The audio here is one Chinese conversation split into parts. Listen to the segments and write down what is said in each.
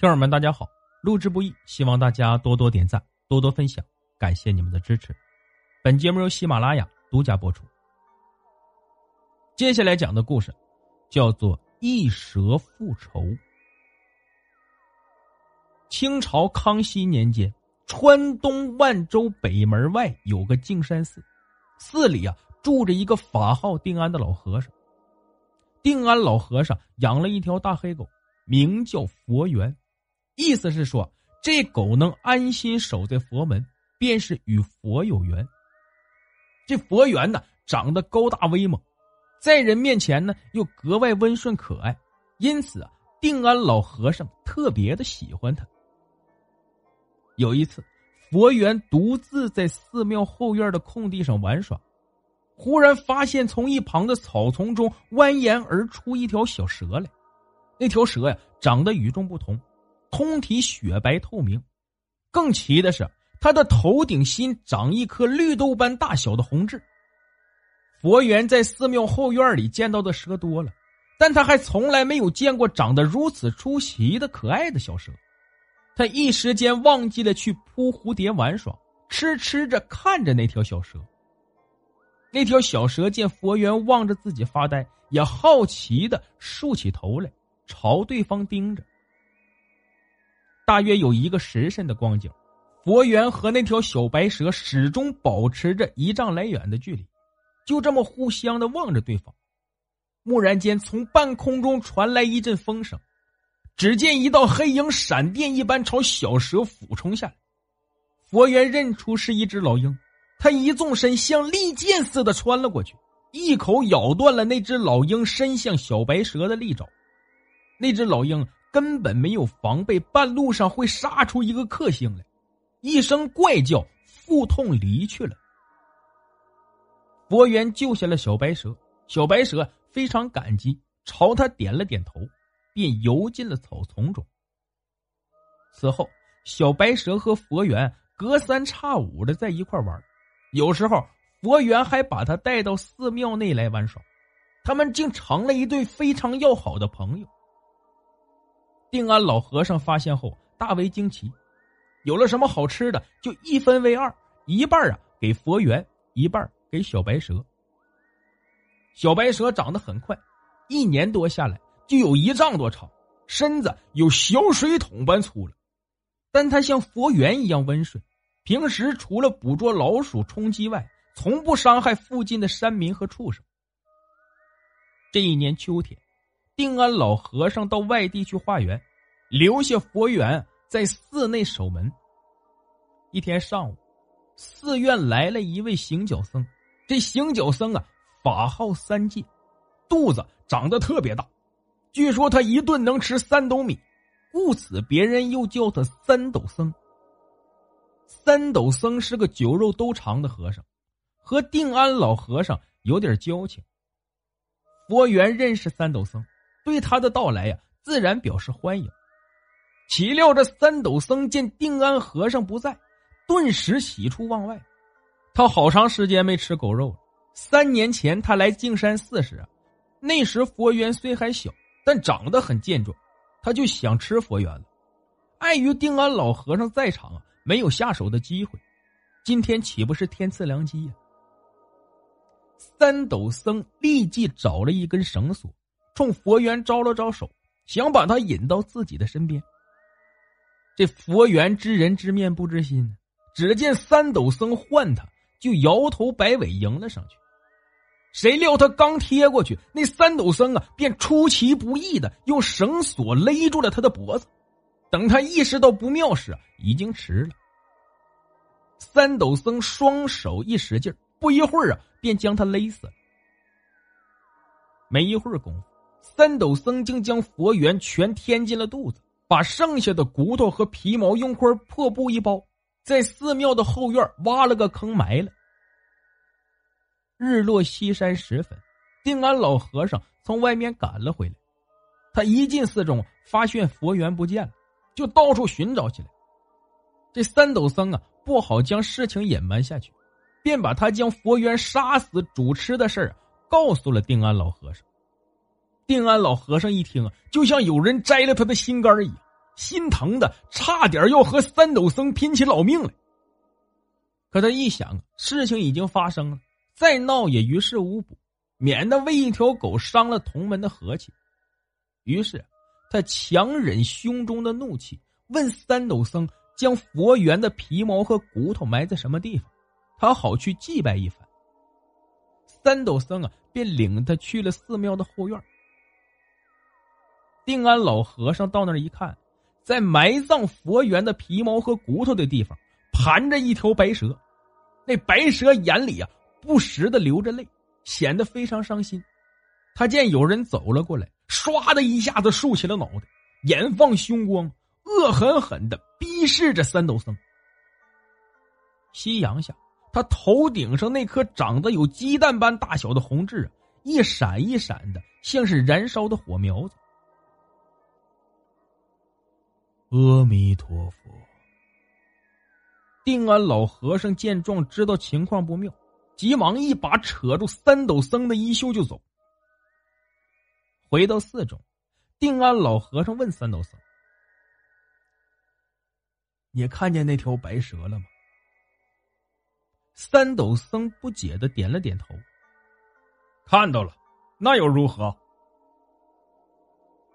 听友们，大家好！录制不易，希望大家多多点赞，多多分享，感谢你们的支持。本节目由喜马拉雅独家播出。接下来讲的故事叫做《一蛇复仇》。清朝康熙年间，川东万州北门外有个净山寺，寺里啊住着一个法号定安的老和尚。定安老和尚养了一条大黑狗，名叫佛缘。意思是说，这狗能安心守在佛门，便是与佛有缘。这佛缘呢，长得高大威猛，在人面前呢又格外温顺可爱，因此啊，定安老和尚特别的喜欢它。有一次，佛缘独自在寺庙后院的空地上玩耍，忽然发现从一旁的草丛中蜿蜒而出一条小蛇来。那条蛇呀，长得与众不同。通体雪白透明，更奇的是，他的头顶心长一颗绿豆般大小的红痣。佛缘在寺庙后院里见到的蛇多了，但他还从来没有见过长得如此出奇的可爱的小蛇。他一时间忘记了去扑蝴蝶玩耍，痴痴着看着那条小蛇。那条小蛇见佛缘望着自己发呆，也好奇的竖起头来，朝对方盯着。大约有一个时辰的光景，佛缘和那条小白蛇始终保持着一丈来远的距离，就这么互相的望着对方。蓦然间，从半空中传来一阵风声，只见一道黑影闪电一般朝小蛇俯冲下来。佛缘认出是一只老鹰，他一纵身像利剑似的穿了过去，一口咬断了那只老鹰伸向小白蛇的利爪。那只老鹰。根本没有防备，半路上会杀出一个克星来，一声怪叫，腹痛离去了。佛缘救下了小白蛇，小白蛇非常感激，朝他点了点头，便游进了草丛中。此后，小白蛇和佛缘隔三差五的在一块玩，有时候佛缘还把他带到寺庙内来玩耍，他们竟成了一对非常要好的朋友。定安老和尚发现后大为惊奇，有了什么好吃的就一分为二，一半啊给佛缘，一半给小白蛇。小白蛇长得很快，一年多下来就有一丈多长，身子有小水桶般粗了。但它像佛缘一样温顺，平时除了捕捉老鼠充饥外，从不伤害附近的山民和畜生。这一年秋天。定安老和尚到外地去化缘，留下佛缘在寺内守门。一天上午，寺院来了一位行脚僧。这行脚僧啊，法号三戒，肚子长得特别大，据说他一顿能吃三斗米，故此别人又叫他三斗僧。三斗僧是个酒肉都长的和尚，和定安老和尚有点交情。佛缘认识三斗僧。对他的到来呀，自然表示欢迎。岂料这三斗僧见定安和尚不在，顿时喜出望外。他好长时间没吃狗肉了。三年前他来净山寺时，那时佛缘虽还小，但长得很健壮，他就想吃佛缘了。碍于定安老和尚在场啊，没有下手的机会。今天岂不是天赐良机呀？三斗僧立即找了一根绳索。冲佛缘招了招手，想把他引到自己的身边。这佛缘知人知面不知心，只见三斗僧唤他，就摇头摆尾迎了上去。谁料他刚贴过去，那三斗僧啊，便出其不意的用绳索勒住了他的脖子。等他意识到不妙时，已经迟了。三斗僧双手一使劲不一会儿啊，便将他勒死了。没一会儿功夫。三斗僧竟将佛缘全填进了肚子，把剩下的骨头和皮毛用块破布一包，在寺庙的后院挖了个坑埋了。日落西山时分，定安老和尚从外面赶了回来。他一进寺中，发现佛缘不见了，就到处寻找起来。这三斗僧啊，不好将事情隐瞒下去，便把他将佛缘杀死主持的事儿告诉了定安老和尚。定安老和尚一听啊，就像有人摘了他的心肝一样，心疼的差点要和三斗僧拼起老命来。可他一想，事情已经发生了，再闹也于事无补，免得为一条狗伤了同门的和气。于是，他强忍胸中的怒气，问三斗僧将佛缘的皮毛和骨头埋在什么地方，他好去祭拜一番。三斗僧啊，便领他去了寺庙的后院。定安老和尚到那儿一看，在埋葬佛缘的皮毛和骨头的地方，盘着一条白蛇。那白蛇眼里啊，不时的流着泪，显得非常伤心。他见有人走了过来，唰的一下子竖起了脑袋，眼放凶光，恶狠狠的逼视着三斗僧。夕阳下。他头顶上那颗长得有鸡蛋般大小的红痣啊，一闪一闪的，像是燃烧的火苗子。阿弥陀佛！定安老和尚见状，知道情况不妙，急忙一把扯住三斗僧的衣袖就走。回到寺中，定安老和尚问三斗僧：“你看见那条白蛇了吗？”三斗僧不解的点了点头。看到了，那又如何？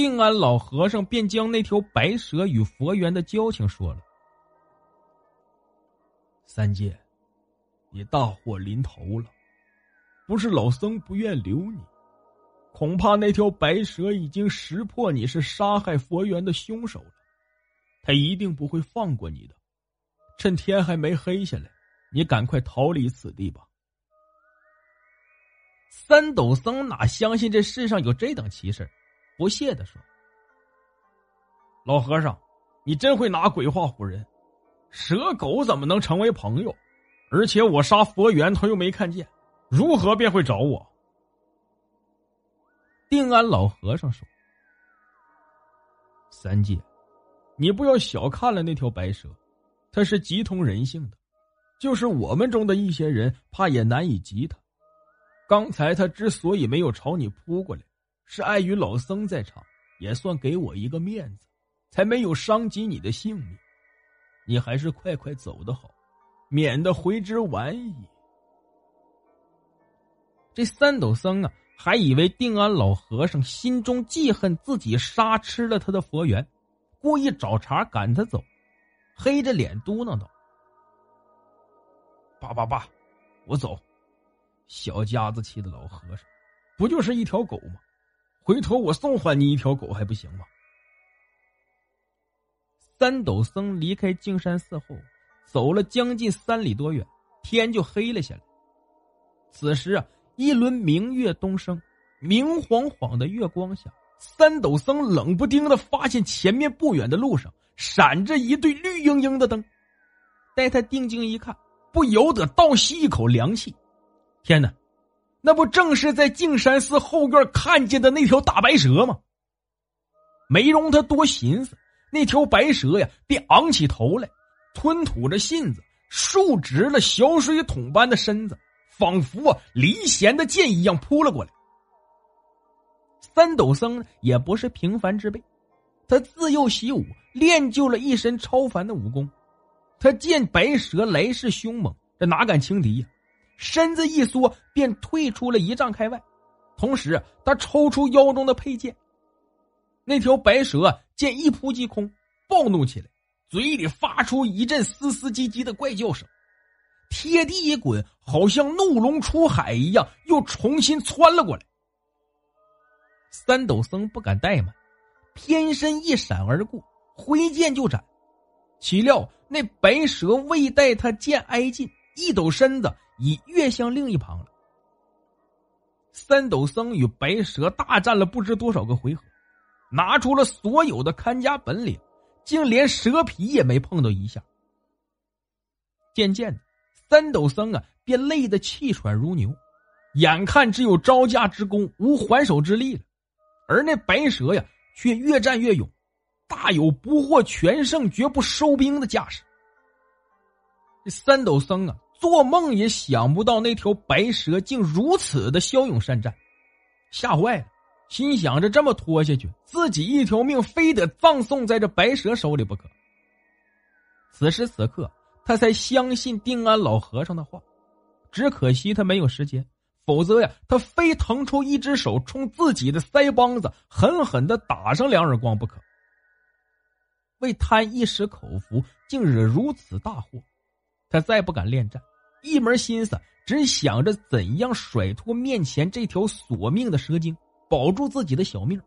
定安老和尚便将那条白蛇与佛缘的交情说了。三界，你大祸临头了，不是老僧不愿留你，恐怕那条白蛇已经识破你是杀害佛缘的凶手了，他一定不会放过你的。趁天还没黑下来。你赶快逃离此地吧！三斗僧哪相信这世上有这等奇事，不屑的说：“老和尚，你真会拿鬼话唬人。蛇狗怎么能成为朋友？而且我杀佛缘，他又没看见，如何便会找我？”定安老和尚说：“三界，你不要小看了那条白蛇，它是极通人性的。”就是我们中的一些人，怕也难以及他。刚才他之所以没有朝你扑过来，是碍于老僧在场，也算给我一个面子，才没有伤及你的性命。你还是快快走的好，免得回之晚矣。这三斗僧啊，还以为定安老和尚心中记恨自己杀吃了他的佛缘，故意找茬赶他走，黑着脸嘟囔道。爸爸爸，我走。小家子气的老和尚，不就是一条狗吗？回头我送还你一条狗还不行吗？三斗僧离开净山寺后，走了将近三里多远，天就黑了下来。此时啊，一轮明月东升，明晃晃的月光下，三斗僧冷不丁的发现前面不远的路上闪着一对绿莹莹的灯，待他定睛一看。不由得倒吸一口凉气，天哪，那不正是在净山寺后院看见的那条大白蛇吗？没容他多寻思，那条白蛇呀，便昂起头来，吞吐着信子，竖直了小水桶般的身子，仿佛啊离弦的箭一样扑了过来。三斗僧也不是平凡之辈，他自幼习武，练就了一身超凡的武功。他见白蛇来势凶猛，这哪敢轻敌呀？身子一缩，便退出了一丈开外。同时，他抽出腰中的佩剑。那条白蛇见一扑即空，暴怒起来，嘴里发出一阵嘶嘶唧唧的怪叫声，贴地一滚，好像怒龙出海一样，又重新窜了过来。三斗僧不敢怠慢，偏身一闪而过，挥剑就斩。岂料那白蛇未待他剑挨近，一抖身子已跃向另一旁了。三斗僧与白蛇大战了不知多少个回合，拿出了所有的看家本领，竟连蛇皮也没碰到一下。渐渐的，三斗僧啊便累得气喘如牛，眼看只有招架之功，无还手之力了。而那白蛇呀，却越战越勇。大有不获全胜、绝不收兵的架势。这三斗僧啊，做梦也想不到那条白蛇竟如此的骁勇善战，吓坏了，心想着这么拖下去，自己一条命非得葬送在这白蛇手里不可。此时此刻，他才相信定安老和尚的话。只可惜他没有时间，否则呀，他非腾出一只手冲自己的腮帮子狠狠的打上两耳光不可。为贪一时口福，竟惹如此大祸，他再不敢恋战，一门心思只想着怎样甩脱面前这条索命的蛇精，保住自己的小命。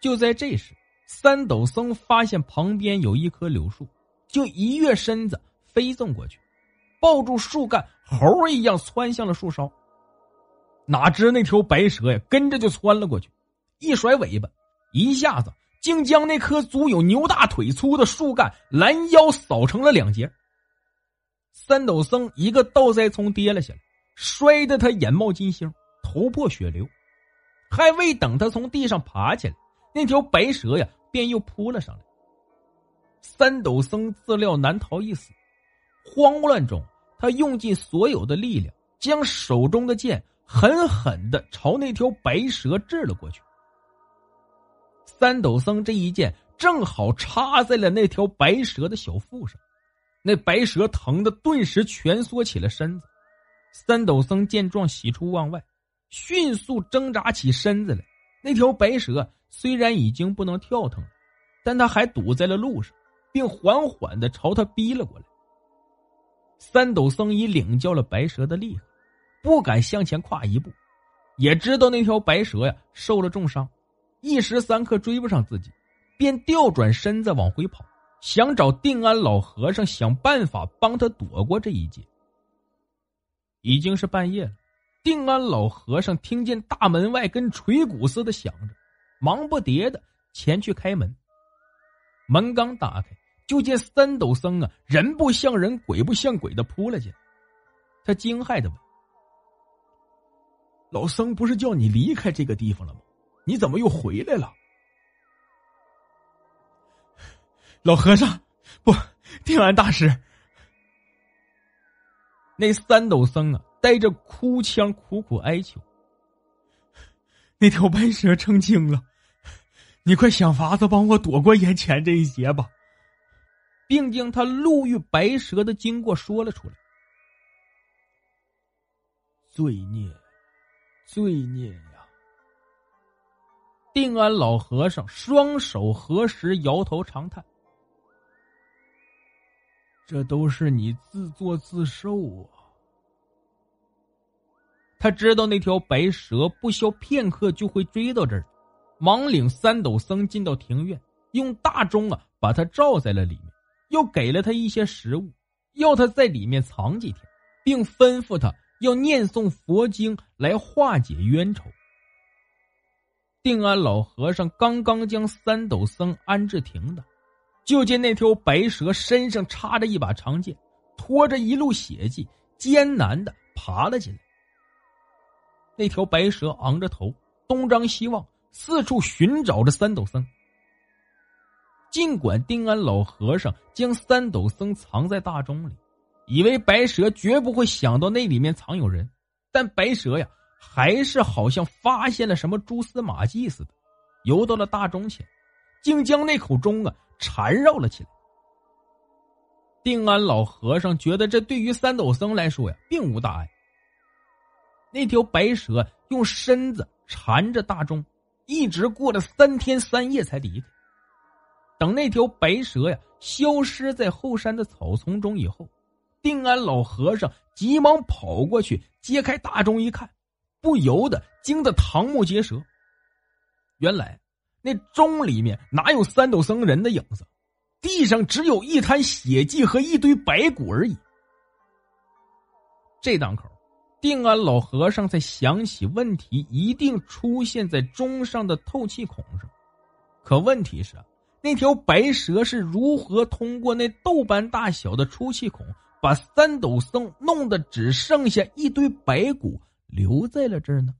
就在这时，三斗僧发现旁边有一棵柳树，就一跃身子飞纵过去。抱住树干，猴一样窜向了树梢。哪知那条白蛇呀，跟着就窜了过去，一甩尾巴，一下子竟将那棵足有牛大腿粗的树干拦腰扫成了两截。三斗僧一个倒栽葱跌了下来，摔得他眼冒金星，头破血流。还未等他从地上爬起来，那条白蛇呀，便又扑了上来。三斗僧自料难逃一死，慌乱中。他用尽所有的力量，将手中的剑狠狠的朝那条白蛇掷了过去。三斗僧这一剑正好插在了那条白蛇的小腹上，那白蛇疼的顿时蜷缩起了身子。三斗僧见状，喜出望外，迅速挣扎起身子来。那条白蛇虽然已经不能跳腾了，但他还堵在了路上，并缓缓的朝他逼了过来。三斗僧已领教了白蛇的厉害，不敢向前跨一步，也知道那条白蛇呀受了重伤，一时三刻追不上自己，便调转身子往回跑，想找定安老和尚想办法帮他躲过这一劫。已经是半夜了，定安老和尚听见大门外跟锤鼓似的响着，忙不迭的前去开门。门刚打开。就见三斗僧啊，人不像人，鬼不像鬼的扑了进来。他惊骇的问：“老僧不是叫你离开这个地方了吗？你怎么又回来了？”老和尚，不，定安大师。那三斗僧啊，带着哭腔，苦苦哀求：“那条白蛇成精了，你快想法子帮我躲过眼前这一劫吧。”并将他路遇白蛇的经过说了出来。罪孽，罪孽呀！定安老和尚双手合十，摇头长叹：“这都是你自作自受啊！”他知道那条白蛇不消片刻就会追到这儿，忙领三斗僧进到庭院，用大钟啊把他罩在了里面。又给了他一些食物，要他在里面藏几天，并吩咐他要念诵佛经来化解冤仇。定安老和尚刚刚将三斗僧安置停当，就见那条白蛇身上插着一把长剑，拖着一路血迹，艰难的爬了进来。那条白蛇昂着头，东张西望，四处寻找着三斗僧。尽管定安老和尚将三斗僧藏在大钟里，以为白蛇绝不会想到那里面藏有人，但白蛇呀，还是好像发现了什么蛛丝马迹似的，游到了大钟前，竟将那口钟啊缠绕了起来。定安老和尚觉得这对于三斗僧来说呀，并无大碍。那条白蛇用身子缠着大钟，一直过了三天三夜才离开。等那条白蛇呀消失在后山的草丛中以后，定安老和尚急忙跑过去揭开大钟一看，不由得惊得瞠目结舌。原来那钟里面哪有三斗僧人的影子，地上只有一滩血迹和一堆白骨而已。这档口，定安老和尚才想起问题一定出现在钟上的透气孔上，可问题是。那条白蛇是如何通过那豆般大小的出气孔，把三斗僧弄得只剩下一堆白骨留在了这儿呢？